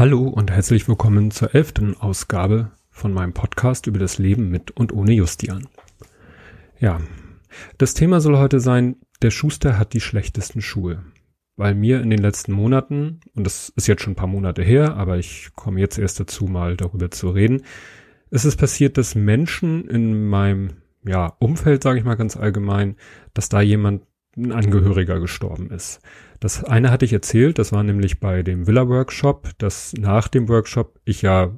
Hallo und herzlich willkommen zur elften Ausgabe von meinem Podcast über das Leben mit und ohne Justian. Ja, das Thema soll heute sein, der Schuster hat die schlechtesten Schuhe. Weil mir in den letzten Monaten, und das ist jetzt schon ein paar Monate her, aber ich komme jetzt erst dazu, mal darüber zu reden, ist es passiert, dass Menschen in meinem ja, Umfeld, sage ich mal ganz allgemein, dass da jemand, ein Angehöriger gestorben ist. Das eine hatte ich erzählt, das war nämlich bei dem Villa Workshop, dass nach dem Workshop ich ja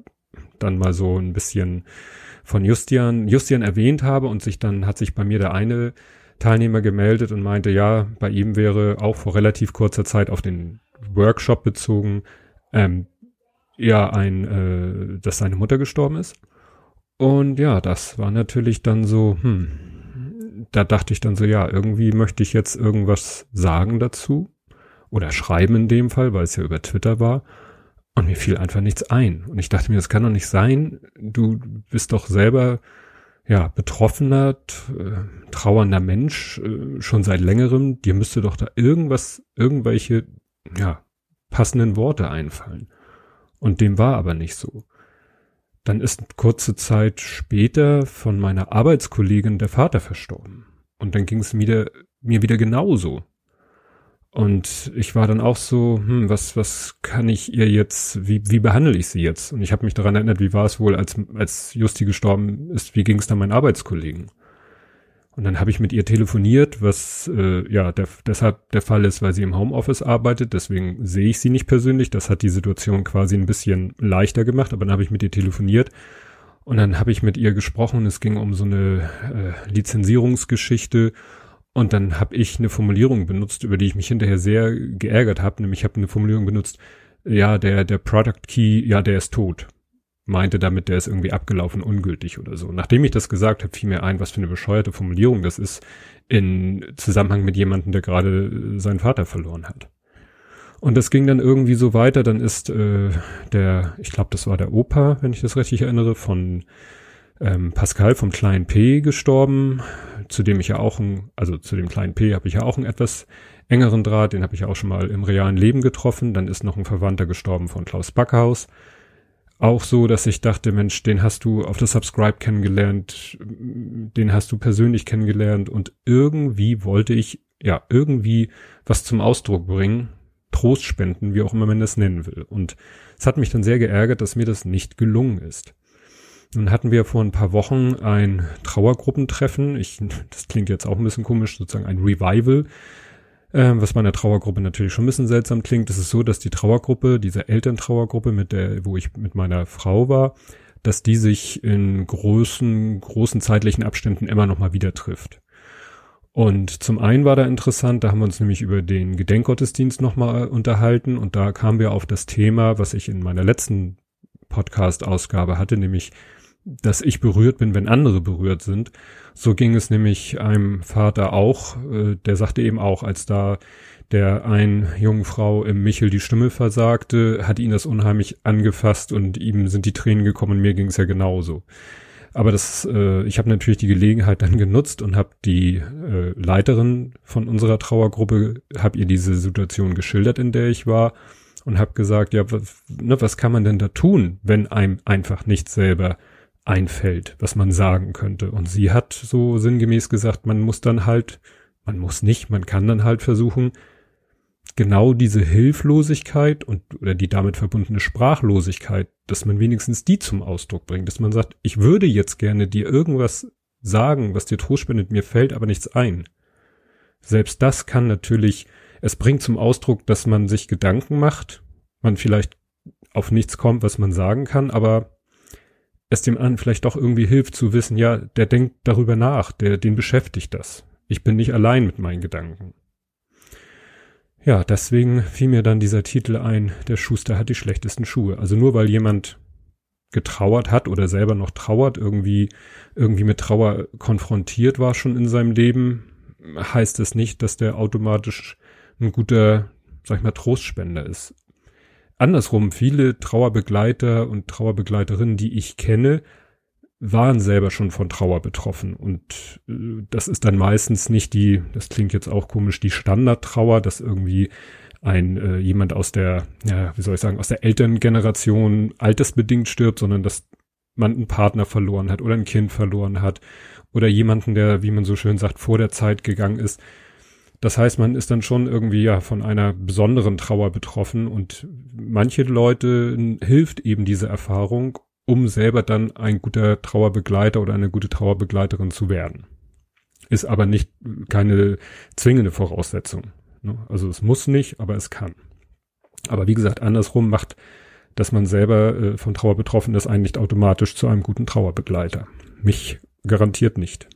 dann mal so ein bisschen von Justian, Justian erwähnt habe und sich dann hat sich bei mir der eine Teilnehmer gemeldet und meinte, ja, bei ihm wäre auch vor relativ kurzer Zeit auf den Workshop bezogen, ähm, ja, ein, äh, dass seine Mutter gestorben ist. Und ja, das war natürlich dann so, hm, da dachte ich dann so, ja, irgendwie möchte ich jetzt irgendwas sagen dazu oder schreiben in dem Fall, weil es ja über Twitter war. Und mir fiel einfach nichts ein. Und ich dachte mir, das kann doch nicht sein. Du bist doch selber, ja, betroffener, äh, trauernder Mensch, äh, schon seit längerem. Dir müsste doch da irgendwas, irgendwelche, ja, passenden Worte einfallen. Und dem war aber nicht so. Dann ist kurze Zeit später von meiner Arbeitskollegin der Vater verstorben. Und dann ging es mir, mir wieder genauso. Und ich war dann auch so, hm, was, was kann ich ihr jetzt, wie, wie behandle ich sie jetzt? Und ich habe mich daran erinnert, wie war es wohl, als, als Justi gestorben ist, wie ging es dann meinen Arbeitskollegen? Und dann habe ich mit ihr telefoniert, was äh, ja der, deshalb der Fall ist, weil sie im Homeoffice arbeitet. Deswegen sehe ich sie nicht persönlich. Das hat die Situation quasi ein bisschen leichter gemacht. Aber dann habe ich mit ihr telefoniert und dann habe ich mit ihr gesprochen. Es ging um so eine äh, Lizenzierungsgeschichte und dann habe ich eine Formulierung benutzt, über die ich mich hinterher sehr geärgert habe. Nämlich habe eine Formulierung benutzt, ja, der, der Product Key, ja, der ist tot. Meinte damit, der ist irgendwie abgelaufen, ungültig oder so. Nachdem ich das gesagt habe, fiel mir ein, was für eine bescheuerte Formulierung das ist in Zusammenhang mit jemandem, der gerade seinen Vater verloren hat. Und das ging dann irgendwie so weiter. Dann ist äh, der, ich glaube, das war der Opa, wenn ich das richtig erinnere, von ähm, Pascal vom kleinen P gestorben, zu dem ich ja auch ein, also zu dem kleinen P habe ich ja auch einen etwas engeren Draht, den habe ich ja auch schon mal im realen Leben getroffen. Dann ist noch ein Verwandter gestorben von Klaus Backhaus. Auch so, dass ich dachte, Mensch, den hast du auf der Subscribe kennengelernt, den hast du persönlich kennengelernt und irgendwie wollte ich, ja, irgendwie was zum Ausdruck bringen, Trost spenden, wie auch immer man das nennen will. Und es hat mich dann sehr geärgert, dass mir das nicht gelungen ist. Nun hatten wir vor ein paar Wochen ein Trauergruppentreffen. Ich, das klingt jetzt auch ein bisschen komisch, sozusagen ein Revival, äh, was bei einer Trauergruppe natürlich schon ein bisschen seltsam klingt. Es ist so, dass die Trauergruppe, diese Elterntrauergruppe, mit der, wo ich mit meiner Frau war, dass die sich in großen, großen zeitlichen Abständen immer noch mal wieder trifft. Und zum einen war da interessant, da haben wir uns nämlich über den Gedenkgottesdienst nochmal unterhalten und da kamen wir auf das Thema, was ich in meiner letzten Podcast-Ausgabe hatte, nämlich dass ich berührt bin, wenn andere berührt sind. So ging es nämlich einem Vater auch, äh, der sagte eben auch, als da der ein jungen Frau im Michel die Stimme versagte, hat ihn das unheimlich angefasst und ihm sind die Tränen gekommen, mir ging es ja genauso. Aber das, äh, ich habe natürlich die Gelegenheit dann genutzt und habe die äh, Leiterin von unserer Trauergruppe, habe ihr diese Situation geschildert, in der ich war und habe gesagt, ja, was, ne, was kann man denn da tun, wenn einem einfach nichts selber einfällt, was man sagen könnte. Und sie hat so sinngemäß gesagt, man muss dann halt, man muss nicht, man kann dann halt versuchen, genau diese Hilflosigkeit und oder die damit verbundene Sprachlosigkeit, dass man wenigstens die zum Ausdruck bringt, dass man sagt, ich würde jetzt gerne dir irgendwas sagen, was dir Trost spendet, mir fällt aber nichts ein. Selbst das kann natürlich, es bringt zum Ausdruck, dass man sich Gedanken macht, man vielleicht auf nichts kommt, was man sagen kann, aber es dem anderen vielleicht doch irgendwie hilft zu wissen, ja, der denkt darüber nach, der, den beschäftigt das. Ich bin nicht allein mit meinen Gedanken. Ja, deswegen fiel mir dann dieser Titel ein, der Schuster hat die schlechtesten Schuhe. Also nur weil jemand getrauert hat oder selber noch trauert, irgendwie, irgendwie mit Trauer konfrontiert war schon in seinem Leben, heißt es nicht, dass der automatisch ein guter, sag ich mal, Trostspender ist andersrum, viele Trauerbegleiter und Trauerbegleiterinnen, die ich kenne, waren selber schon von Trauer betroffen. Und äh, das ist dann meistens nicht die, das klingt jetzt auch komisch, die Standardtrauer, dass irgendwie ein äh, jemand aus der, ja, wie soll ich sagen, aus der Elterngeneration altersbedingt stirbt, sondern dass man einen Partner verloren hat oder ein Kind verloren hat oder jemanden, der, wie man so schön sagt, vor der Zeit gegangen ist. Das heißt, man ist dann schon irgendwie ja von einer besonderen Trauer betroffen und manche Leute hilft eben diese Erfahrung, um selber dann ein guter Trauerbegleiter oder eine gute Trauerbegleiterin zu werden. Ist aber nicht keine zwingende Voraussetzung. Ne? Also es muss nicht, aber es kann. Aber wie gesagt, andersrum macht, dass man selber äh, von Trauer betroffen ist, einen nicht automatisch zu einem guten Trauerbegleiter. Mich garantiert nicht.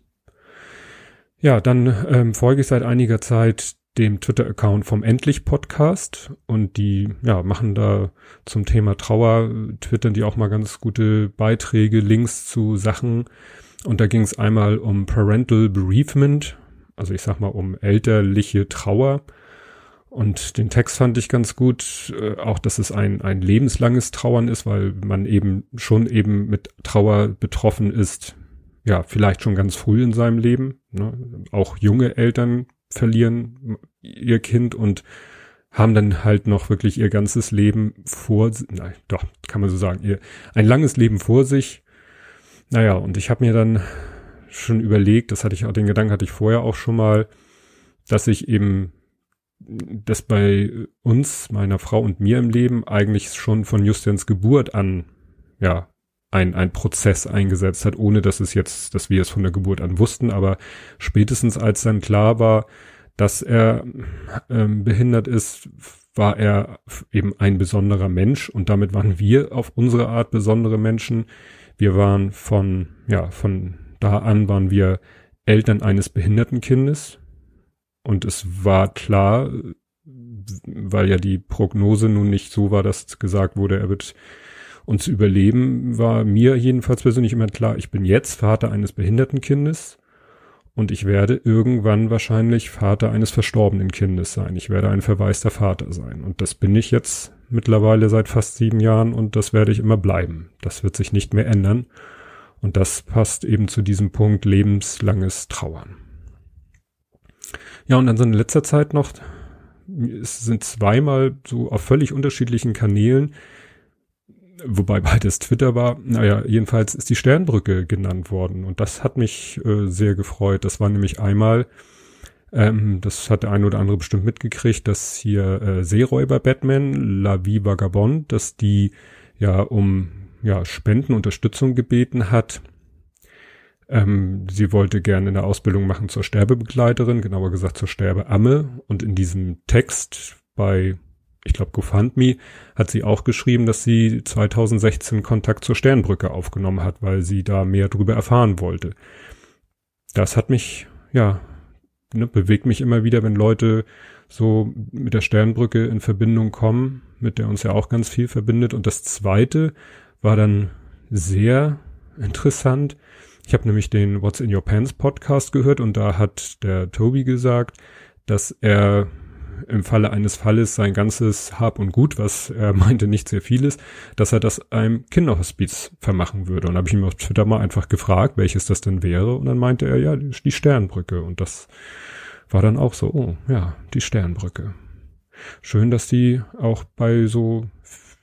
Ja, dann ähm, folge ich seit einiger Zeit dem Twitter-Account vom Endlich Podcast und die ja machen da zum Thema Trauer twittern die auch mal ganz gute Beiträge, Links zu Sachen. Und da ging es einmal um Parental Bereavement, also ich sag mal um elterliche Trauer. Und den Text fand ich ganz gut, äh, auch dass es ein ein lebenslanges Trauern ist, weil man eben schon eben mit Trauer betroffen ist, ja vielleicht schon ganz früh in seinem Leben, ne? auch junge Eltern verlieren ihr Kind und haben dann halt noch wirklich ihr ganzes Leben vor, nein, doch, kann man so sagen, ihr ein langes Leben vor sich. Naja, und ich habe mir dann schon überlegt, das hatte ich auch, den Gedanken hatte ich vorher auch schon mal, dass ich eben, das bei uns, meiner Frau und mir im Leben eigentlich schon von Justians Geburt an, ja, ein, ein Prozess eingesetzt hat, ohne dass es jetzt, dass wir es von der Geburt an wussten, aber spätestens als dann klar war, dass er ähm, behindert ist, war er eben ein besonderer Mensch. Und damit waren wir auf unsere Art besondere Menschen. Wir waren von, ja, von da an waren wir Eltern eines behinderten Kindes. Und es war klar, weil ja die Prognose nun nicht so war, dass gesagt wurde, er wird und zu überleben war mir jedenfalls persönlich immer klar, ich bin jetzt Vater eines behinderten Kindes und ich werde irgendwann wahrscheinlich Vater eines verstorbenen Kindes sein. Ich werde ein verwaister Vater sein. Und das bin ich jetzt mittlerweile seit fast sieben Jahren und das werde ich immer bleiben. Das wird sich nicht mehr ändern. Und das passt eben zu diesem Punkt lebenslanges Trauern. Ja, und dann so in letzter Zeit noch, es sind zweimal so auf völlig unterschiedlichen Kanälen wobei beides Twitter war. Naja, jedenfalls ist die Sternbrücke genannt worden und das hat mich äh, sehr gefreut. Das war nämlich einmal, ähm, das hat der eine oder andere bestimmt mitgekriegt, dass hier äh, Seeräuber Batman, La Vie Vagabond, dass die ja um ja Spenden, Unterstützung gebeten hat. Ähm, sie wollte gerne eine Ausbildung machen zur Sterbebegleiterin, genauer gesagt zur Sterbeamme und in diesem Text bei ich glaube GoFundMe, hat sie auch geschrieben, dass sie 2016 Kontakt zur Sternbrücke aufgenommen hat, weil sie da mehr drüber erfahren wollte. Das hat mich, ja, ne, bewegt mich immer wieder, wenn Leute so mit der Sternbrücke in Verbindung kommen, mit der uns ja auch ganz viel verbindet. Und das zweite war dann sehr interessant. Ich habe nämlich den What's in Your Pants Podcast gehört und da hat der Toby gesagt, dass er im Falle eines Falles sein ganzes Hab und Gut, was er meinte nicht sehr viel ist, dass er das einem Kinderhospiz vermachen würde. Und habe ich ihm auf Twitter mal einfach gefragt, welches das denn wäre. Und dann meinte er, ja, die Sternbrücke. Und das war dann auch so, oh, ja, die Sternbrücke. Schön, dass die auch bei so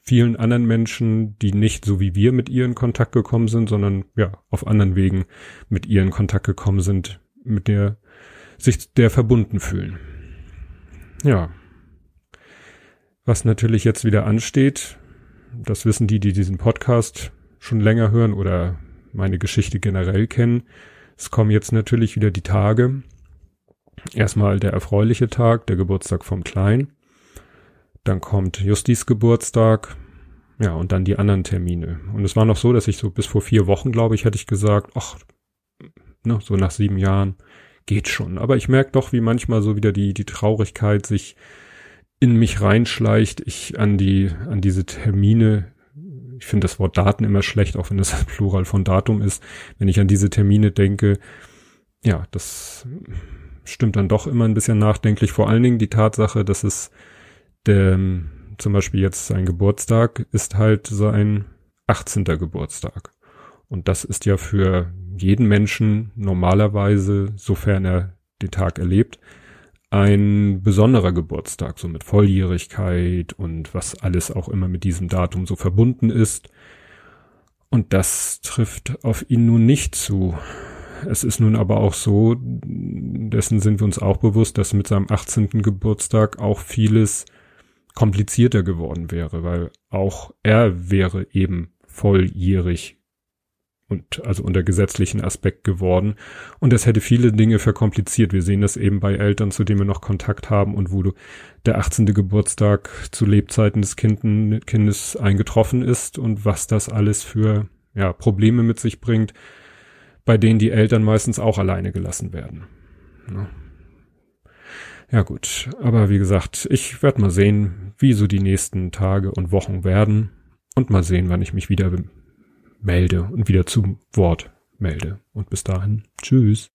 vielen anderen Menschen, die nicht so wie wir mit ihr in Kontakt gekommen sind, sondern ja, auf anderen Wegen mit ihr in Kontakt gekommen sind, mit der sich der verbunden fühlen. Ja. Was natürlich jetzt wieder ansteht, das wissen die, die diesen Podcast schon länger hören oder meine Geschichte generell kennen. Es kommen jetzt natürlich wieder die Tage. Erstmal der erfreuliche Tag, der Geburtstag vom Klein. Dann kommt Justis Geburtstag. Ja, und dann die anderen Termine. Und es war noch so, dass ich so bis vor vier Wochen, glaube ich, hätte ich gesagt, ach, ne, so nach sieben Jahren, geht schon. Aber ich merke doch, wie manchmal so wieder die, die Traurigkeit sich in mich reinschleicht. Ich an die, an diese Termine, ich finde das Wort Daten immer schlecht, auch wenn das Plural von Datum ist. Wenn ich an diese Termine denke, ja, das stimmt dann doch immer ein bisschen nachdenklich. Vor allen Dingen die Tatsache, dass es der, zum Beispiel jetzt sein Geburtstag ist halt sein 18. Geburtstag. Und das ist ja für jeden Menschen normalerweise, sofern er den Tag erlebt, ein besonderer Geburtstag, so mit Volljährigkeit und was alles auch immer mit diesem Datum so verbunden ist. Und das trifft auf ihn nun nicht zu. Es ist nun aber auch so, dessen sind wir uns auch bewusst, dass mit seinem 18. Geburtstag auch vieles komplizierter geworden wäre, weil auch er wäre eben volljährig und also unter gesetzlichen Aspekt geworden. Und das hätte viele Dinge verkompliziert. Wir sehen das eben bei Eltern, zu denen wir noch Kontakt haben und wo du der 18. Geburtstag zu Lebzeiten des Kinden, Kindes eingetroffen ist und was das alles für ja, Probleme mit sich bringt, bei denen die Eltern meistens auch alleine gelassen werden. Ja. Ja gut, aber wie gesagt, ich werde mal sehen, wie so die nächsten Tage und Wochen werden und mal sehen, wann ich mich wieder melde und wieder zum Wort melde. Und bis dahin, tschüss.